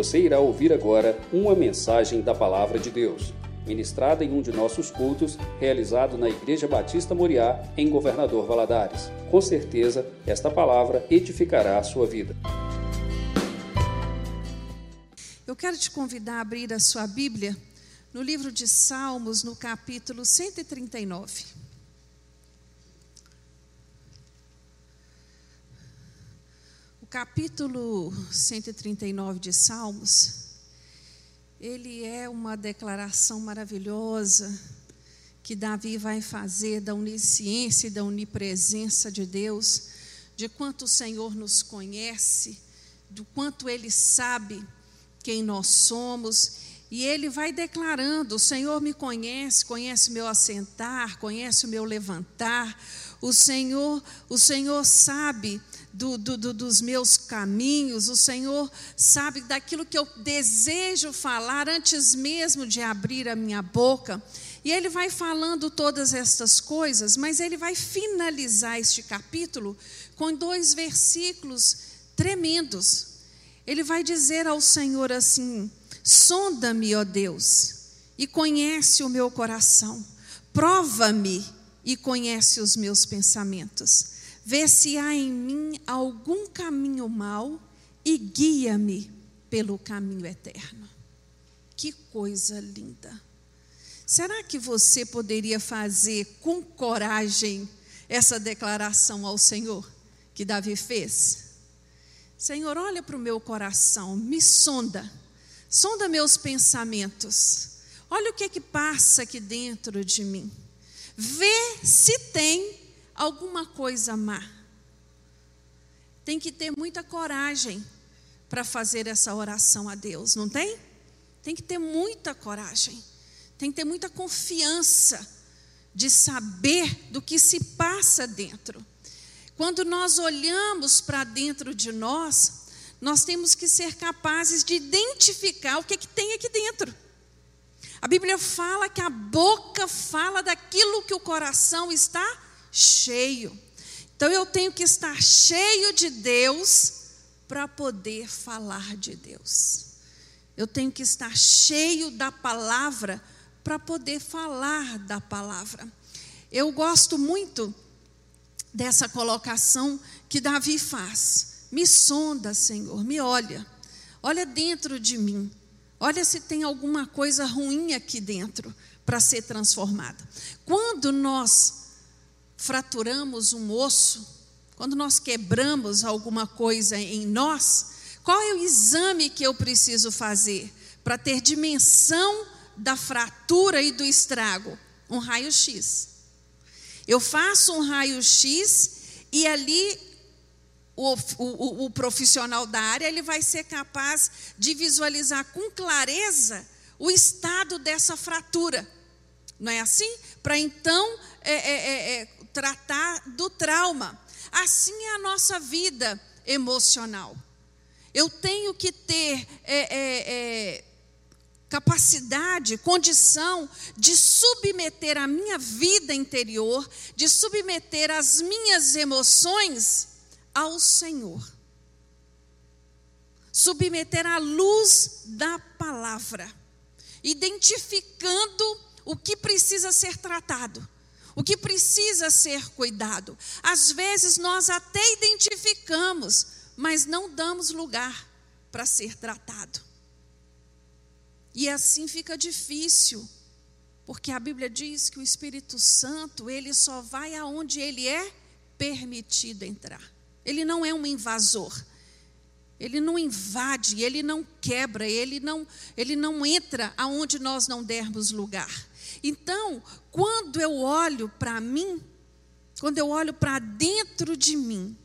Você irá ouvir agora uma mensagem da Palavra de Deus, ministrada em um de nossos cultos, realizado na Igreja Batista Moriá, em Governador Valadares. Com certeza, esta palavra edificará a sua vida. Eu quero te convidar a abrir a sua Bíblia no livro de Salmos, no capítulo 139. Capítulo 139 de Salmos, ele é uma declaração maravilhosa que Davi vai fazer da onisciência e da onipresença de Deus, de quanto o Senhor nos conhece, do quanto ele sabe quem nós somos e ele vai declarando: O Senhor me conhece, conhece o meu assentar, conhece o meu levantar. O Senhor, o Senhor sabe do, do, do, dos meus caminhos, o Senhor sabe daquilo que eu desejo falar antes mesmo de abrir a minha boca. E ele vai falando todas estas coisas, mas ele vai finalizar este capítulo com dois versículos tremendos. Ele vai dizer ao Senhor assim: Sonda-me, ó Deus, e conhece o meu coração. Prova-me e conhece os meus pensamentos. Vê se há em mim algum caminho mau e guia-me pelo caminho eterno. Que coisa linda. Será que você poderia fazer com coragem essa declaração ao Senhor que Davi fez? Senhor, olha para o meu coração, me sonda sonda meus pensamentos. Olha o que é que passa aqui dentro de mim. Vê se tem alguma coisa má. Tem que ter muita coragem para fazer essa oração a Deus, não tem? Tem que ter muita coragem. Tem que ter muita confiança de saber do que se passa dentro. Quando nós olhamos para dentro de nós, nós temos que ser capazes de identificar o que, é que tem aqui dentro. A Bíblia fala que a boca fala daquilo que o coração está cheio. Então eu tenho que estar cheio de Deus para poder falar de Deus. Eu tenho que estar cheio da palavra para poder falar da palavra. Eu gosto muito dessa colocação que Davi faz. Me sonda, Senhor, me olha. Olha dentro de mim. Olha se tem alguma coisa ruim aqui dentro para ser transformada. Quando nós fraturamos um osso, quando nós quebramos alguma coisa em nós, qual é o exame que eu preciso fazer para ter dimensão da fratura e do estrago? Um raio-x. Eu faço um raio-x e ali o, o, o profissional da área ele vai ser capaz de visualizar com clareza o estado dessa fratura. Não é assim? Para então é, é, é, é, tratar do trauma. Assim é a nossa vida emocional. Eu tenho que ter é, é, capacidade, condição de submeter a minha vida interior, de submeter as minhas emoções ao Senhor. Submeter à luz da palavra, identificando o que precisa ser tratado, o que precisa ser cuidado. Às vezes nós até identificamos, mas não damos lugar para ser tratado. E assim fica difícil, porque a Bíblia diz que o Espírito Santo, ele só vai aonde ele é permitido entrar. Ele não é um invasor. Ele não invade, ele não quebra, ele não, ele não entra aonde nós não dermos lugar. Então, quando eu olho para mim, quando eu olho para dentro de mim,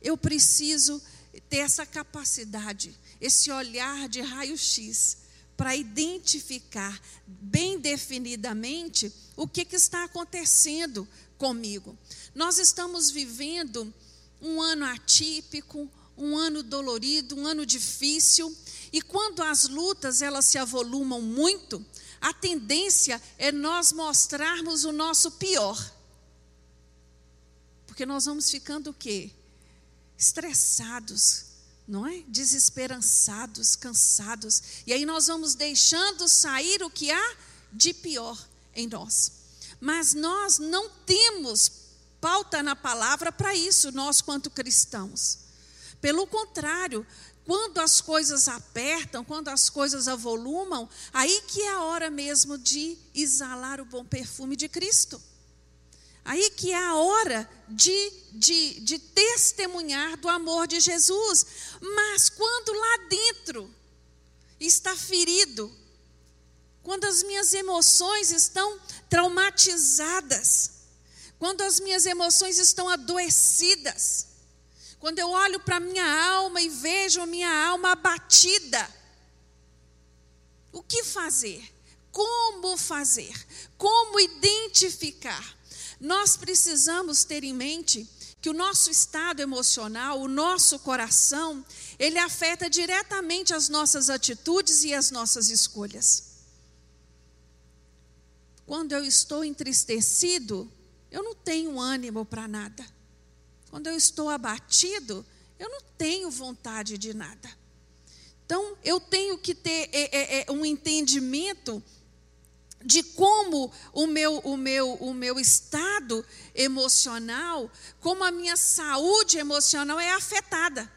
eu preciso ter essa capacidade, esse olhar de raio-x, para identificar bem definidamente o que, que está acontecendo comigo. Nós estamos vivendo um ano atípico, um ano dolorido, um ano difícil. E quando as lutas elas se avolumam muito, a tendência é nós mostrarmos o nosso pior. Porque nós vamos ficando o quê? Estressados, não é? Desesperançados, cansados. E aí nós vamos deixando sair o que há de pior em nós. Mas nós não temos pauta na palavra para isso, nós quanto cristãos. Pelo contrário, quando as coisas apertam, quando as coisas avolumam, aí que é a hora mesmo de exalar o bom perfume de Cristo. Aí que é a hora de, de, de testemunhar do amor de Jesus. Mas quando lá dentro está ferido, quando as minhas emoções estão traumatizadas, quando as minhas emoções estão adoecidas, quando eu olho para a minha alma e vejo a minha alma abatida, o que fazer? Como fazer? Como identificar? Nós precisamos ter em mente que o nosso estado emocional, o nosso coração, ele afeta diretamente as nossas atitudes e as nossas escolhas. Quando eu estou entristecido, eu não tenho ânimo para nada. Quando eu estou abatido, eu não tenho vontade de nada. Então, eu tenho que ter é, é, é, um entendimento de como o meu, o, meu, o meu estado emocional, como a minha saúde emocional é afetada.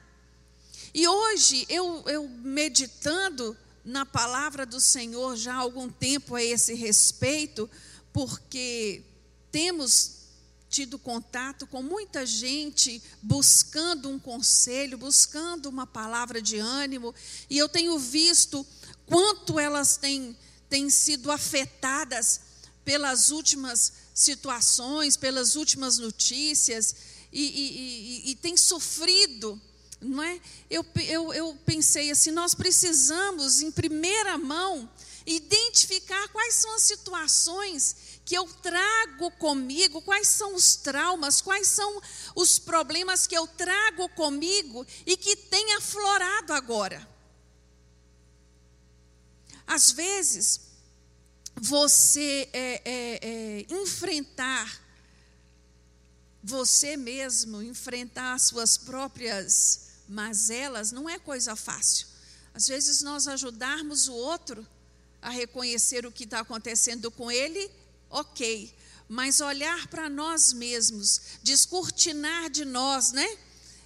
E hoje, eu, eu meditando na palavra do Senhor já há algum tempo a esse respeito, porque temos tido contato com muita gente buscando um conselho, buscando uma palavra de ânimo, e eu tenho visto quanto elas têm, têm sido afetadas pelas últimas situações, pelas últimas notícias, e, e, e, e têm sofrido. Não é? eu, eu, eu pensei assim: nós precisamos, em primeira mão, identificar quais são as situações que eu trago comigo, quais são os traumas, quais são os problemas que eu trago comigo e que tem aflorado agora. Às vezes, você é, é, é, enfrentar você mesmo, enfrentar as suas próprias mazelas, não é coisa fácil. Às vezes, nós ajudarmos o outro a reconhecer o que está acontecendo com ele ok, mas olhar para nós mesmos, descortinar de nós, né?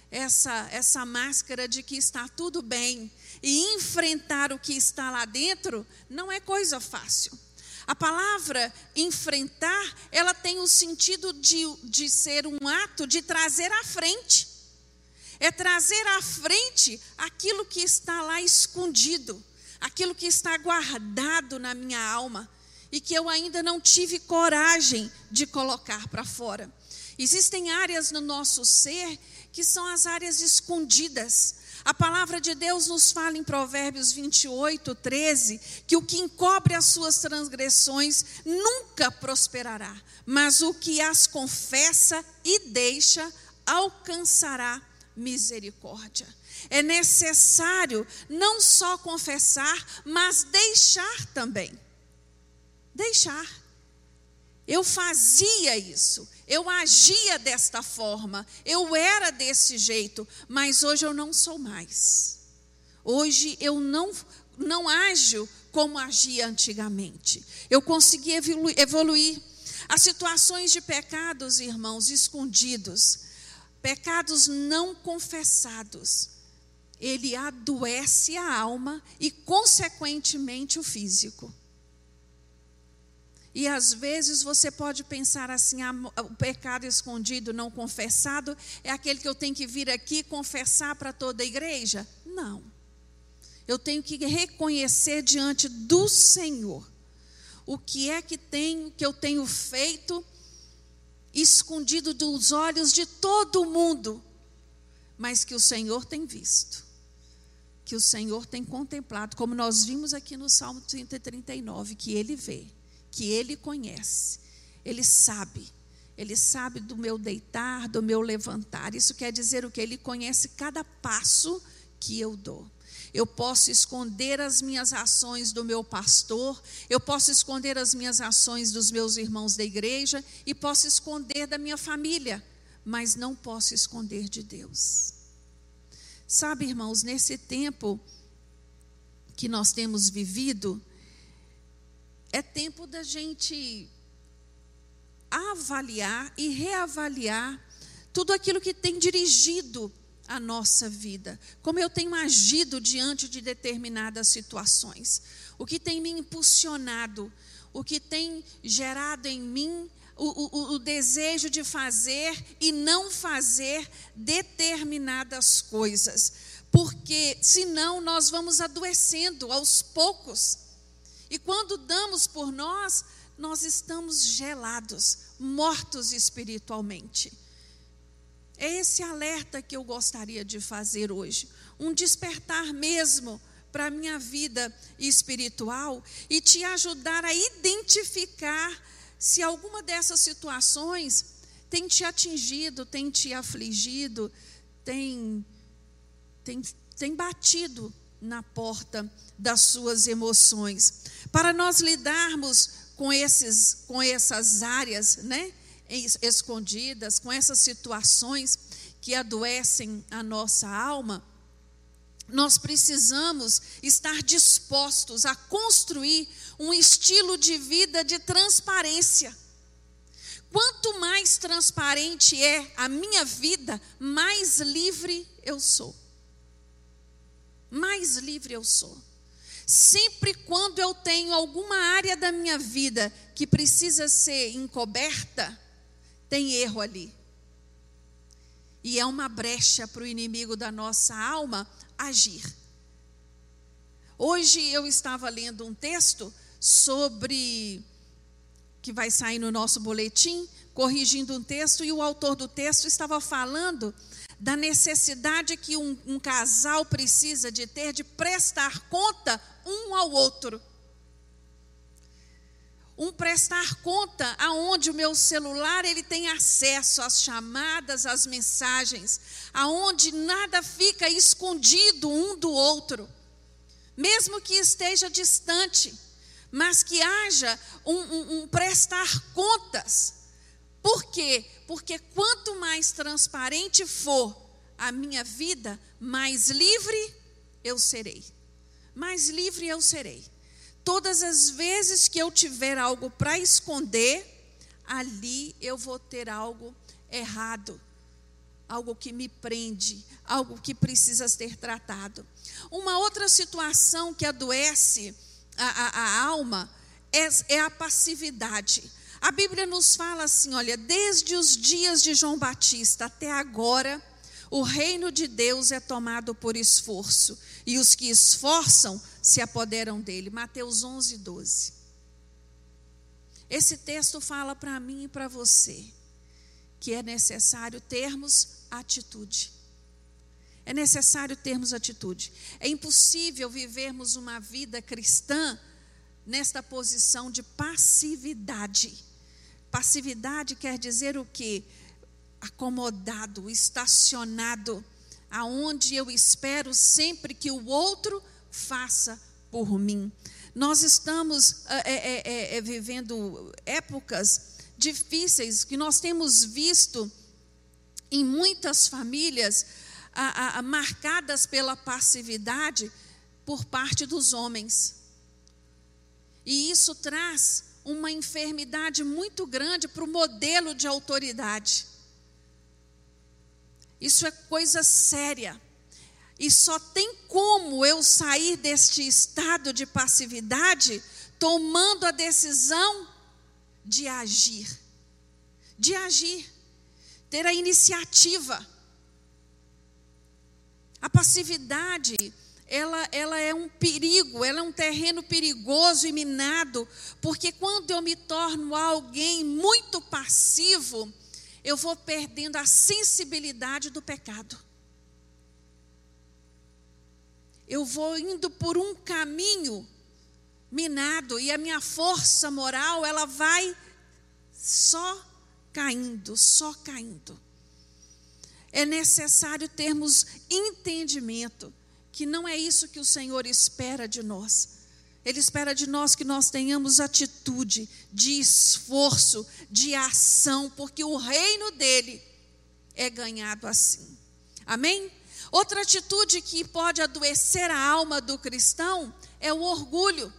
Essa, essa máscara de que está tudo bem e enfrentar o que está lá dentro não é coisa fácil. A palavra enfrentar, ela tem o sentido de, de ser um ato de trazer à frente. É trazer à frente aquilo que está lá escondido, aquilo que está guardado na minha alma e que eu ainda não tive coragem de colocar para fora. Existem áreas no nosso ser que são as áreas escondidas. A palavra de Deus nos fala em Provérbios 28, 13, que o que encobre as suas transgressões nunca prosperará, mas o que as confessa e deixa alcançará misericórdia. É necessário não só confessar, mas deixar também deixar. Eu fazia isso, eu agia desta forma, eu era desse jeito, mas hoje eu não sou mais. Hoje eu não, não ajo como agia antigamente. Eu consegui evoluir. As situações de pecados, irmãos, escondidos, pecados não confessados, ele adoece a alma e, consequentemente, o físico. E às vezes você pode pensar assim: ah, o pecado escondido, não confessado, é aquele que eu tenho que vir aqui confessar para toda a igreja? Não. Eu tenho que reconhecer diante do Senhor o que é que, tem, que eu tenho feito escondido dos olhos de todo mundo, mas que o Senhor tem visto, que o Senhor tem contemplado, como nós vimos aqui no Salmo 139, que Ele vê que Ele conhece, Ele sabe. Ele sabe do meu deitar, do meu levantar. Isso quer dizer o que? Ele conhece cada passo que eu dou. Eu posso esconder as minhas ações do meu pastor, eu posso esconder as minhas ações dos meus irmãos da igreja e posso esconder da minha família, mas não posso esconder de Deus. Sabe, irmãos, nesse tempo que nós temos vivido, é tempo da gente avaliar e reavaliar tudo aquilo que tem dirigido a nossa vida, como eu tenho agido diante de determinadas situações, o que tem me impulsionado, o que tem gerado em mim o, o, o, desejo de fazer e não fazer determinadas coisas, porque senão nós vamos adoecendo aos poucos, e quando damos por nós, nós estamos gelados, mortos espiritualmente. É esse alerta que eu gostaria de fazer hoje, um despertar mesmo para a minha vida espiritual e te ajudar a identificar se alguma dessas situações tem te atingido, tem te afligido, tem, tem, tem batido na porta das suas emoções. Para nós lidarmos com, esses, com essas áreas né, escondidas, com essas situações que adoecem a nossa alma, nós precisamos estar dispostos a construir um estilo de vida de transparência. Quanto mais transparente é a minha vida, mais livre eu sou. Mais livre eu sou. Sempre quando eu tenho alguma área da minha vida que precisa ser encoberta, tem erro ali. E é uma brecha para o inimigo da nossa alma agir. Hoje eu estava lendo um texto sobre que vai sair no nosso boletim, corrigindo um texto, e o autor do texto estava falando da necessidade que um, um casal precisa de ter de prestar conta um ao outro um prestar conta aonde o meu celular ele tem acesso às chamadas, às mensagens, aonde nada fica escondido um do outro, mesmo que esteja distante, mas que haja um, um, um prestar contas. Por quê? Porque quanto mais transparente for a minha vida, mais livre eu serei. Mais livre eu serei. Todas as vezes que eu tiver algo para esconder, ali eu vou ter algo errado, algo que me prende, algo que precisa ser tratado. Uma outra situação que adoece a, a, a alma é, é a passividade. A Bíblia nos fala assim: olha, desde os dias de João Batista até agora, o reino de Deus é tomado por esforço, e os que esforçam se apoderam dele. Mateus 11, 12. Esse texto fala para mim e para você que é necessário termos atitude. É necessário termos atitude. É impossível vivermos uma vida cristã nesta posição de passividade. Passividade quer dizer o quê? Acomodado, estacionado, aonde eu espero sempre que o outro faça por mim. Nós estamos é, é, é, vivendo épocas difíceis que nós temos visto em muitas famílias a, a, marcadas pela passividade por parte dos homens. E isso traz uma enfermidade muito grande para o modelo de autoridade. Isso é coisa séria. E só tem como eu sair deste estado de passividade tomando a decisão de agir. De agir. Ter a iniciativa. A passividade, ela, ela é um perigo, ela é um terreno perigoso e minado, porque quando eu me torno alguém muito passivo, eu vou perdendo a sensibilidade do pecado eu vou indo por um caminho minado e a minha força moral, ela vai só caindo, só caindo. É necessário termos entendimento que não é isso que o Senhor espera de nós. Ele espera de nós que nós tenhamos atitude de esforço, de ação, porque o reino dele é ganhado assim. Amém? Outra atitude que pode adoecer a alma do cristão é o orgulho.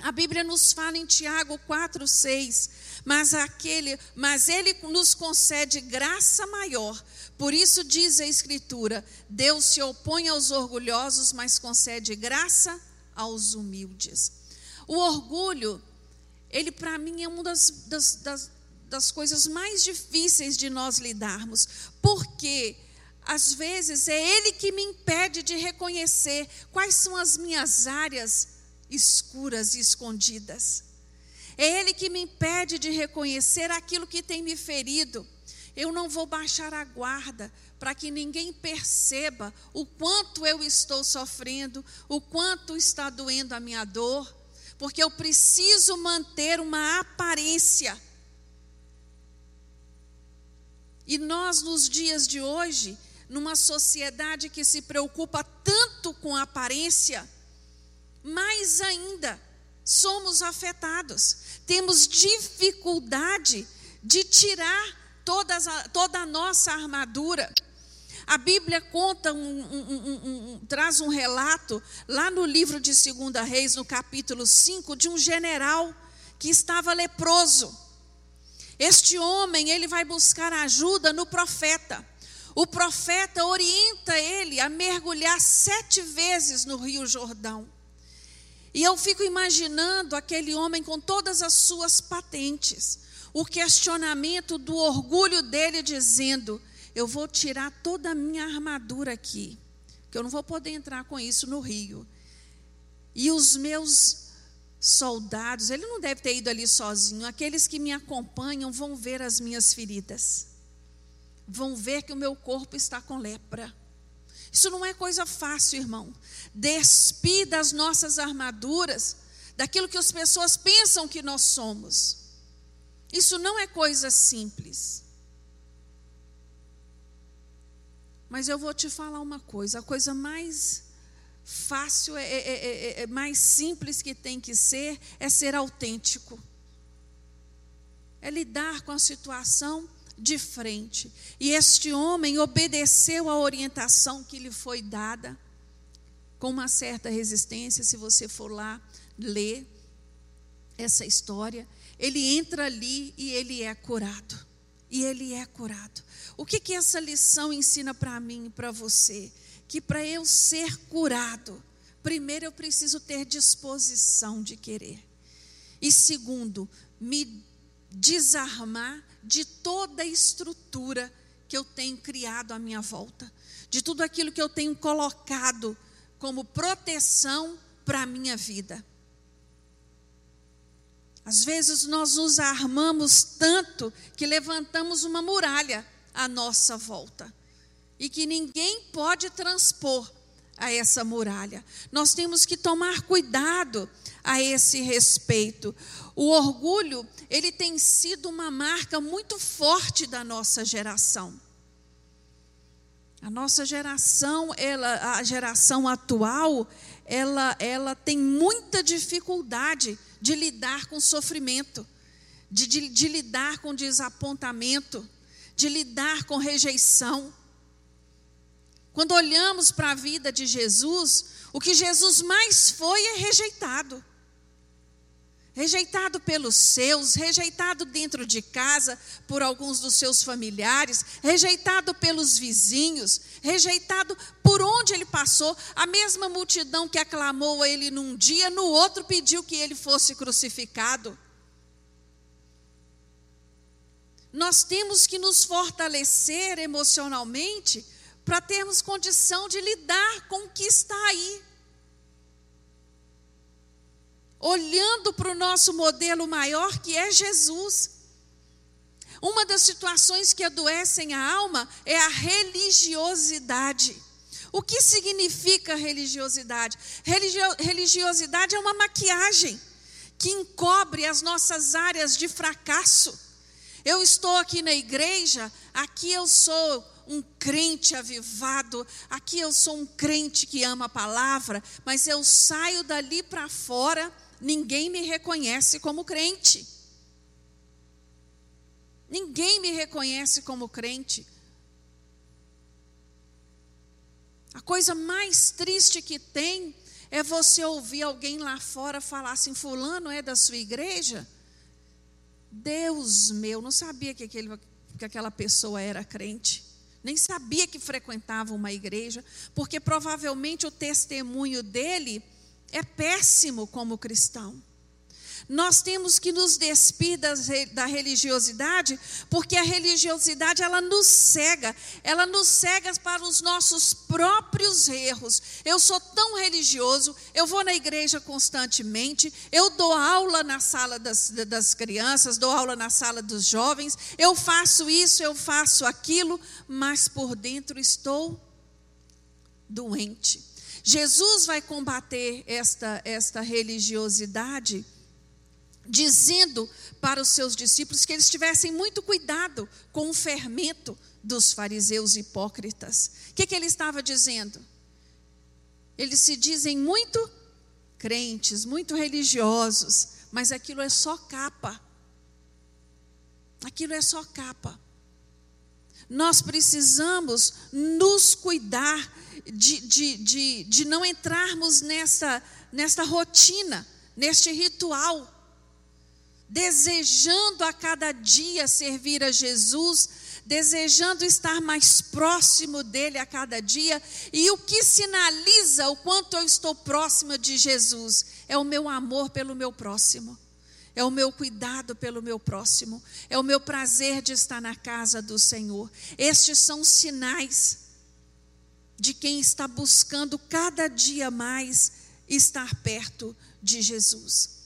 A Bíblia nos fala em Tiago 4, 6, mas aquele, mas ele nos concede graça maior. Por isso diz a Escritura: Deus se opõe aos orgulhosos, mas concede graça aos humildes. O orgulho, ele para mim é uma das, das, das, das coisas mais difíceis de nós lidarmos, porque às vezes é ele que me impede de reconhecer quais são as minhas áreas escuras e escondidas. É Ele que me impede de reconhecer aquilo que tem me ferido. Eu não vou baixar a guarda para que ninguém perceba o quanto eu estou sofrendo, o quanto está doendo a minha dor, porque eu preciso manter uma aparência. E nós, nos dias de hoje, numa sociedade que se preocupa tanto com a aparência, mais ainda somos afetados. Temos dificuldade de tirar todas a, toda a nossa armadura. A Bíblia conta um, um, um, traz um relato lá no livro de 2 Reis, no capítulo 5, de um general que estava leproso. Este homem, ele vai buscar ajuda no profeta. O profeta orienta ele a mergulhar sete vezes no Rio Jordão. E eu fico imaginando aquele homem com todas as suas patentes, o questionamento do orgulho dele dizendo: Eu vou tirar toda a minha armadura aqui, que eu não vou poder entrar com isso no rio. E os meus soldados, ele não deve ter ido ali sozinho, aqueles que me acompanham vão ver as minhas feridas, vão ver que o meu corpo está com lepra. Isso não é coisa fácil, irmão. Despir das nossas armaduras, daquilo que as pessoas pensam que nós somos. Isso não é coisa simples. Mas eu vou te falar uma coisa: a coisa mais fácil, é, é, é, é, mais simples que tem que ser, é ser autêntico. É lidar com a situação de frente. E este homem obedeceu a orientação que lhe foi dada, com uma certa resistência, se você for lá ler essa história. Ele entra ali e ele é curado. E ele é curado. O que, que essa lição ensina para mim e para você? Que para eu ser curado, primeiro eu preciso ter disposição de querer. E segundo, me desarmar de toda a estrutura que eu tenho criado à minha volta, de tudo aquilo que eu tenho colocado como proteção para a minha vida. Às vezes nós nos armamos tanto que levantamos uma muralha à nossa volta e que ninguém pode transpor a essa muralha. Nós temos que tomar cuidado a esse respeito. O orgulho, ele tem sido uma marca muito forte da nossa geração. A nossa geração, ela, a geração atual, ela, ela tem muita dificuldade de lidar com sofrimento, de, de, de lidar com desapontamento, de lidar com rejeição. Quando olhamos para a vida de Jesus, o que Jesus mais foi é rejeitado rejeitado pelos seus, rejeitado dentro de casa por alguns dos seus familiares, rejeitado pelos vizinhos, rejeitado por onde ele passou. A mesma multidão que aclamou a ele num dia, no outro pediu que ele fosse crucificado. Nós temos que nos fortalecer emocionalmente para termos condição de lidar com o que está aí olhando para o nosso modelo maior que é Jesus. Uma das situações que adoecem a alma é a religiosidade. O que significa religiosidade? Religio religiosidade é uma maquiagem que encobre as nossas áreas de fracasso. Eu estou aqui na igreja, aqui eu sou um crente avivado, aqui eu sou um crente que ama a palavra, mas eu saio dali para fora ninguém me reconhece como crente. Ninguém me reconhece como crente. A coisa mais triste que tem é você ouvir alguém lá fora falar assim: Fulano é da sua igreja? Deus meu, não sabia que, aquele, que aquela pessoa era crente. Nem sabia que frequentava uma igreja, porque provavelmente o testemunho dele é péssimo como cristão. Nós temos que nos despir da religiosidade, porque a religiosidade ela nos cega, ela nos cega para os nossos próprios erros. Eu sou tão religioso, eu vou na igreja constantemente, eu dou aula na sala das, das crianças, dou aula na sala dos jovens, eu faço isso, eu faço aquilo, mas por dentro estou doente. Jesus vai combater esta, esta religiosidade dizendo para os seus discípulos que eles tivessem muito cuidado com o fermento dos fariseus hipócritas. O que, que ele estava dizendo? Eles se dizem muito crentes, muito religiosos, mas aquilo é só capa. Aquilo é só capa. Nós precisamos nos cuidar de, de, de, de não entrarmos nessa, nessa rotina, neste ritual desejando a cada dia servir a Jesus, desejando estar mais próximo dele a cada dia, e o que sinaliza o quanto eu estou próxima de Jesus é o meu amor pelo meu próximo. É o meu cuidado pelo meu próximo, é o meu prazer de estar na casa do Senhor. Estes são sinais de quem está buscando cada dia mais estar perto de Jesus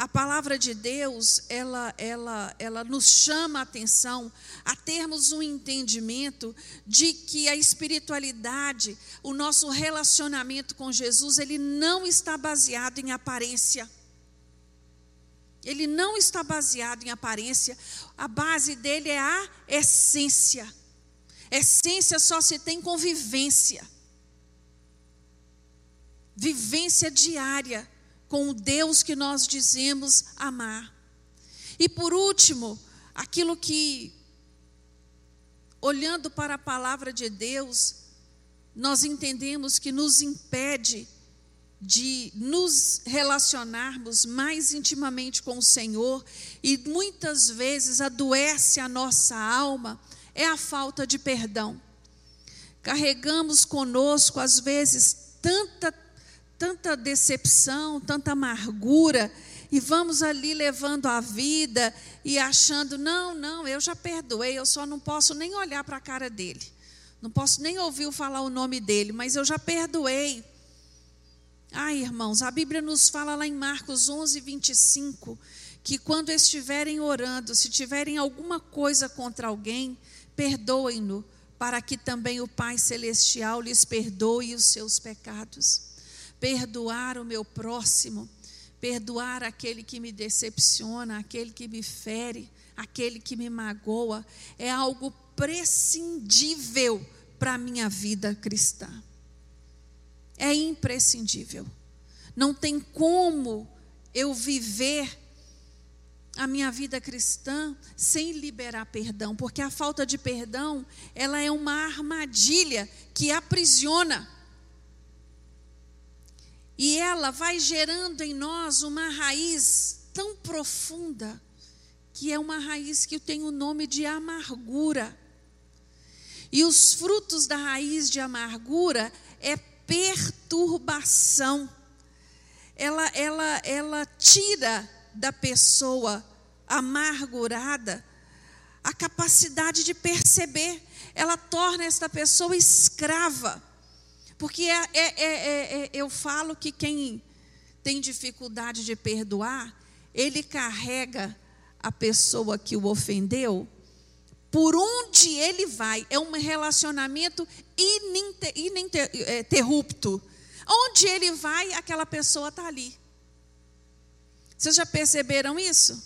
a palavra de Deus, ela, ela, ela nos chama a atenção a termos um entendimento de que a espiritualidade, o nosso relacionamento com Jesus, ele não está baseado em aparência. Ele não está baseado em aparência, a base dele é a essência. Essência só se tem convivência. Vivência diária com o Deus que nós dizemos amar. E por último, aquilo que, olhando para a palavra de Deus, nós entendemos que nos impede de nos relacionarmos mais intimamente com o Senhor e muitas vezes adoece a nossa alma é a falta de perdão. Carregamos conosco, às vezes, tanta tanta decepção, tanta amargura, e vamos ali levando a vida e achando: não, não, eu já perdoei, eu só não posso nem olhar para a cara dele, não posso nem ouvir falar o nome dele, mas eu já perdoei. Ai, irmãos, a Bíblia nos fala lá em Marcos 11, 25, que quando estiverem orando, se tiverem alguma coisa contra alguém, perdoem-no, para que também o Pai Celestial lhes perdoe os seus pecados perdoar o meu próximo, perdoar aquele que me decepciona, aquele que me fere, aquele que me magoa, é algo prescindível para a minha vida cristã. É imprescindível. Não tem como eu viver a minha vida cristã sem liberar perdão, porque a falta de perdão, ela é uma armadilha que aprisiona. E ela vai gerando em nós uma raiz tão profunda, que é uma raiz que tem o nome de amargura. E os frutos da raiz de amargura é perturbação. Ela, ela, ela tira da pessoa amargurada a capacidade de perceber. Ela torna esta pessoa escrava porque é, é, é, é, eu falo que quem tem dificuldade de perdoar, ele carrega a pessoa que o ofendeu por onde ele vai. É um relacionamento ininterrupto. Onde ele vai, aquela pessoa está ali. Vocês já perceberam isso?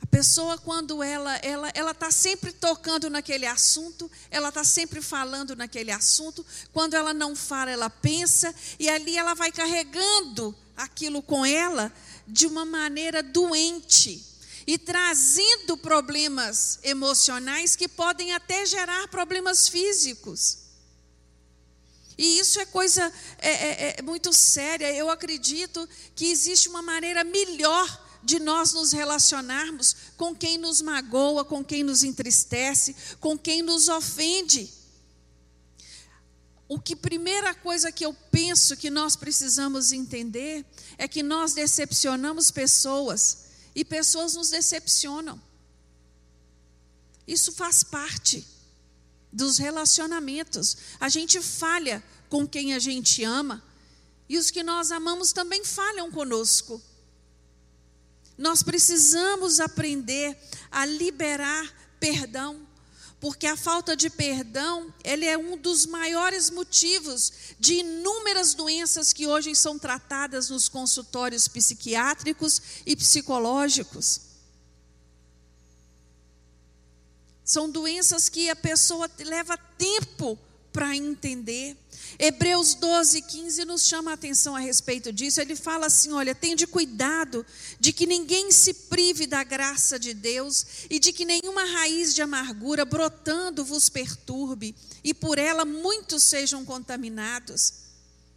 A pessoa, quando ela ela ela está sempre tocando naquele assunto, ela está sempre falando naquele assunto. Quando ela não fala, ela pensa e ali ela vai carregando aquilo com ela de uma maneira doente e trazendo problemas emocionais que podem até gerar problemas físicos. Isso é coisa é, é, é muito séria. Eu acredito que existe uma maneira melhor de nós nos relacionarmos com quem nos magoa, com quem nos entristece, com quem nos ofende. O que primeira coisa que eu penso que nós precisamos entender é que nós decepcionamos pessoas e pessoas nos decepcionam. Isso faz parte dos relacionamentos. A gente falha com quem a gente ama e os que nós amamos também falham conosco. Nós precisamos aprender a liberar perdão, porque a falta de perdão, ele é um dos maiores motivos de inúmeras doenças que hoje são tratadas nos consultórios psiquiátricos e psicológicos. São doenças que a pessoa leva tempo para entender. Hebreus 12, 15 nos chama a atenção a respeito disso. Ele fala assim: olha, tende cuidado de que ninguém se prive da graça de Deus e de que nenhuma raiz de amargura brotando vos perturbe e por ela muitos sejam contaminados.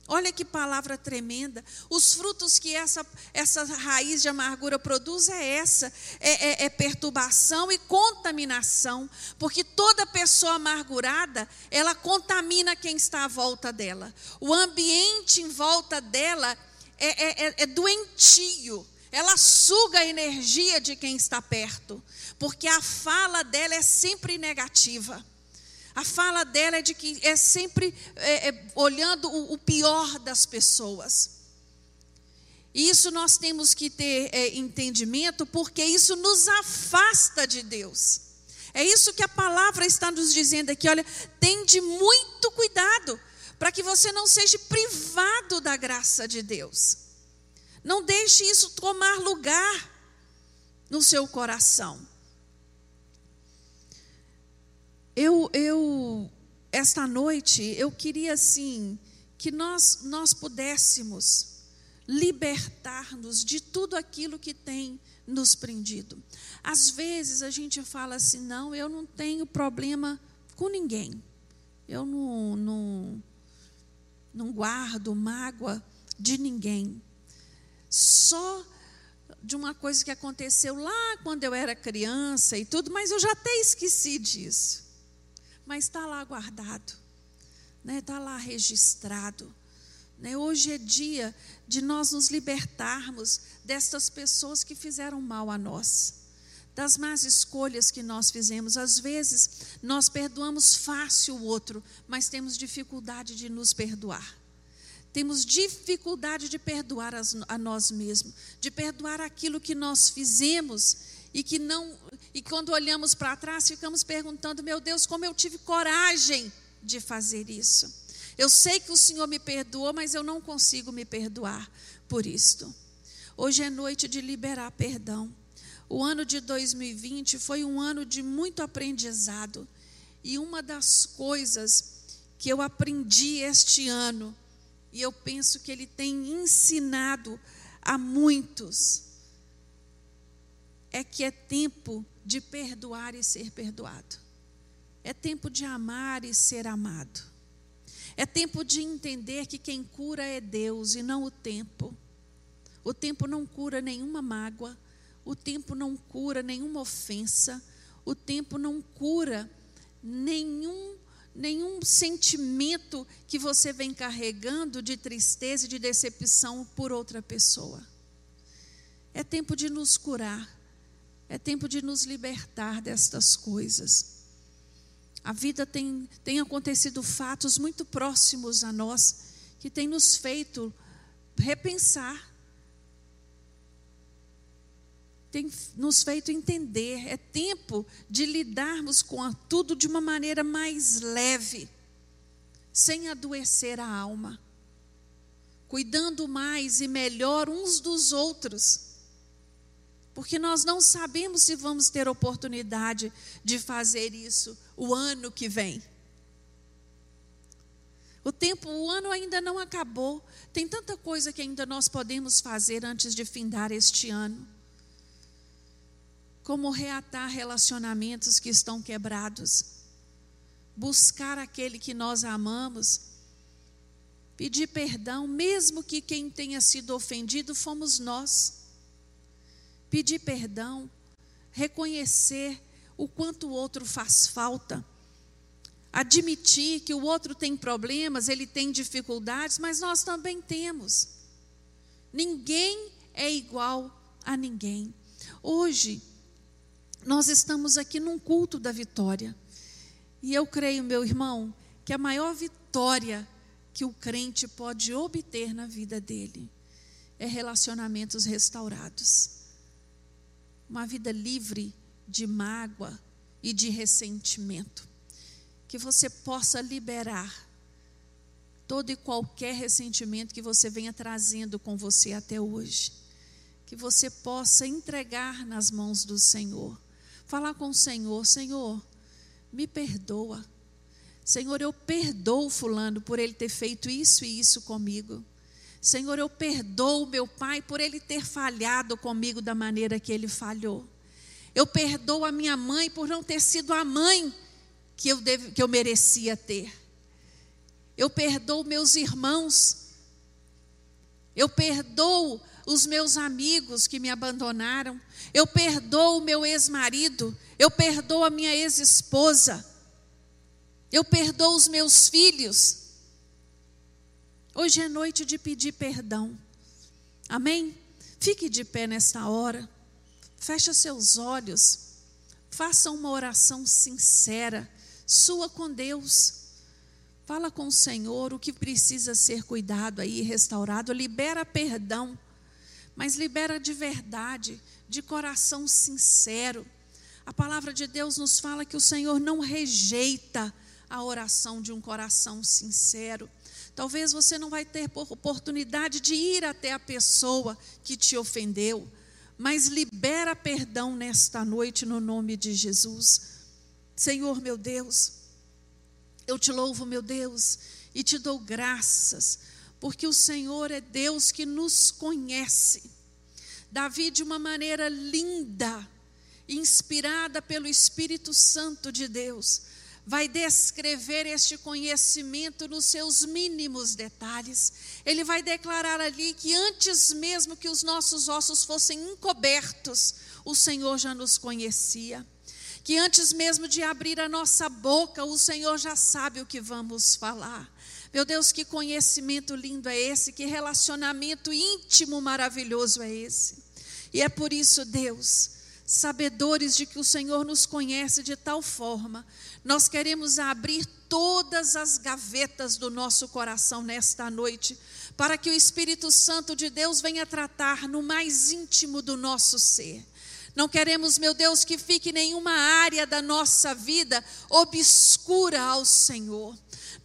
Olha que palavra tremenda. Os frutos que essa, essa raiz de amargura produz é essa: é, é, é, perturbação e contaminação. Porque toda pessoa amargurada, ela contamina quem está à volta dela. O ambiente em volta dela é, é, é, é doentio. Ela suga a energia de quem está perto. Porque a fala dela é sempre negativa. A fala dela é de que é sempre é, é, olhando o, o, pior das pessoas. E isso nós temos que ter é, entendimento, porque isso nos afasta de Deus. É isso que a palavra está nos dizendo aqui. Olha, tende muito cuidado para que você não seja privado da graça de Deus. Não deixe isso tomar lugar no seu coração. Eu, eu, esta noite, eu queria assim, que nós, nós pudéssemos libertar-nos de tudo aquilo que tem nos prendido. Às vezes a gente fala assim: não, eu não tenho problema com ninguém, eu não, não, não guardo mágoa de ninguém. Só de uma coisa que aconteceu lá quando eu era criança e tudo, mas eu já até esqueci disso mas está lá guardado, né? está lá registrado. Né? Hoje é dia de nós nos libertarmos destas pessoas que fizeram mal a nós, das más escolhas que nós fizemos. Às vezes, nós perdoamos fácil o outro, mas temos dificuldade de nos perdoar. Temos dificuldade de perdoar a nós mesmos, de perdoar aquilo que nós fizemos e que não e quando olhamos para trás ficamos perguntando, meu Deus, como eu tive coragem de fazer isso. Eu sei que o Senhor me perdoou, mas eu não consigo me perdoar por isto. Hoje é noite de liberar perdão. O ano de 2020 foi um ano de muito aprendizado. E uma das coisas que eu aprendi este ano, e eu penso que ele tem ensinado a muitos, é que é tempo de perdoar e ser perdoado. É tempo de amar e ser amado. É tempo de entender que quem cura é Deus e não o tempo. O tempo não cura nenhuma mágoa, o tempo não cura nenhuma ofensa, o tempo não cura nenhum nenhum sentimento que você vem carregando de tristeza e de decepção por outra pessoa. É tempo de nos curar. É tempo de nos libertar destas coisas. A vida tem, tem acontecido fatos muito próximos a nós que tem nos feito repensar, tem nos feito entender. É tempo de lidarmos com tudo de uma maneira mais leve, sem adoecer a alma, cuidando mais e melhor uns dos outros porque nós não sabemos se vamos ter oportunidade de fazer isso o ano que vem. O tempo, o ano ainda não acabou. Tem tanta coisa que ainda nós podemos fazer antes de findar este ano. Como reatar relacionamentos que estão quebrados. Buscar aquele que nós amamos Pedir perdão, mesmo que quem tenha sido ofendido fomos nós. Pedir perdão, reconhecer o quanto o outro faz falta. Admitir que o outro tem problemas, ele tem dificuldades, mas nós também temos. Ninguém é igual a ninguém. Hoje, nós estamos aqui num culto da vitória. E eu creio, meu irmão, que a maior vitória que o crente pode obter na vida dele é relacionamentos restaurados. Uma vida livre de mágoa e de ressentimento. Que você possa liberar todo e qualquer ressentimento que você venha trazendo com você até hoje. Que você possa entregar nas mãos do Senhor. Falar com o Senhor: Senhor, me perdoa. Senhor, eu perdoo Fulano por ele ter feito isso e isso comigo. Senhor, eu perdoo meu pai por ele ter falhado comigo da maneira que ele falhou. Eu perdoo a minha mãe por não ter sido a mãe que eu, deve, que eu merecia ter. Eu perdoo meus irmãos. Eu perdoo os meus amigos que me abandonaram. Eu perdoo o meu ex-marido. Eu perdoo a minha ex-esposa. Eu perdoo os meus filhos. Hoje é noite de pedir perdão. Amém? Fique de pé nesta hora. Feche seus olhos. Faça uma oração sincera, sua com Deus. Fala com o Senhor o que precisa ser cuidado aí, restaurado. Libera perdão, mas libera de verdade, de coração sincero. A palavra de Deus nos fala que o Senhor não rejeita a oração de um coração sincero. Talvez você não vai ter oportunidade de ir até a pessoa que te ofendeu, mas libera perdão nesta noite no nome de Jesus. Senhor meu Deus, eu te louvo, meu Deus, e te dou graças, porque o Senhor é Deus que nos conhece. Davi, de uma maneira linda, inspirada pelo Espírito Santo de Deus, vai descrever este conhecimento nos seus mínimos detalhes. Ele vai declarar ali que antes mesmo que os nossos ossos fossem encobertos, o Senhor já nos conhecia que antes mesmo de abrir a nossa boca, o Senhor já sabe o que vamos falar. Meu Deus, que conhecimento lindo é esse, que relacionamento íntimo maravilhoso é esse. E é por isso, Deus, sabedores de que o Senhor nos conhece de tal forma, nós queremos abrir todas as gavetas do nosso coração nesta noite, para que o Espírito Santo de Deus venha tratar no mais íntimo do nosso ser não queremos, meu Deus, que fique nenhuma área da nossa vida obscura ao Senhor.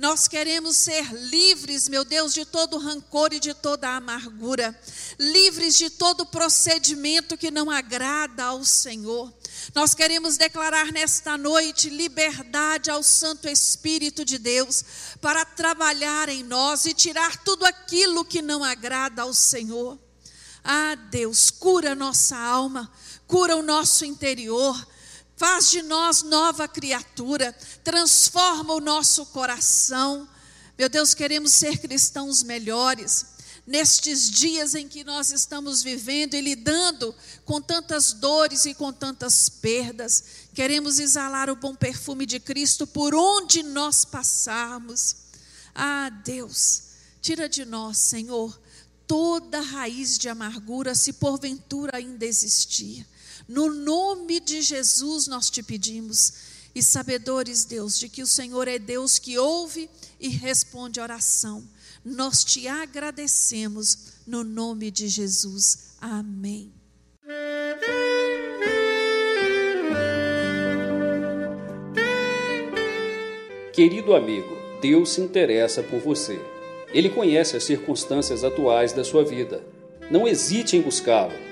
Nós queremos ser livres, meu Deus, de todo rancor e de toda amargura, livres de todo procedimento que não agrada ao Senhor. Nós queremos declarar nesta noite liberdade ao Santo Espírito de Deus para trabalhar em nós e tirar tudo aquilo que não agrada ao Senhor. Ah, Deus, cura nossa alma, cura o nosso interior, faz de nós nova criatura, transforma o nosso coração. Meu Deus, queremos ser cristãos melhores. Nestes dias em que nós estamos vivendo e lidando com tantas dores e com tantas perdas, queremos exalar o bom perfume de Cristo por onde nós passarmos. Ah, Deus, tira de nós, Senhor, toda raiz de amargura, se porventura ainda existir. No nome de Jesus nós te pedimos. E sabedores, Deus, de que o Senhor é Deus que ouve e responde a oração. Nós te agradecemos no nome de Jesus. Amém. Querido amigo, Deus se interessa por você. Ele conhece as circunstâncias atuais da sua vida. Não hesite em buscá-lo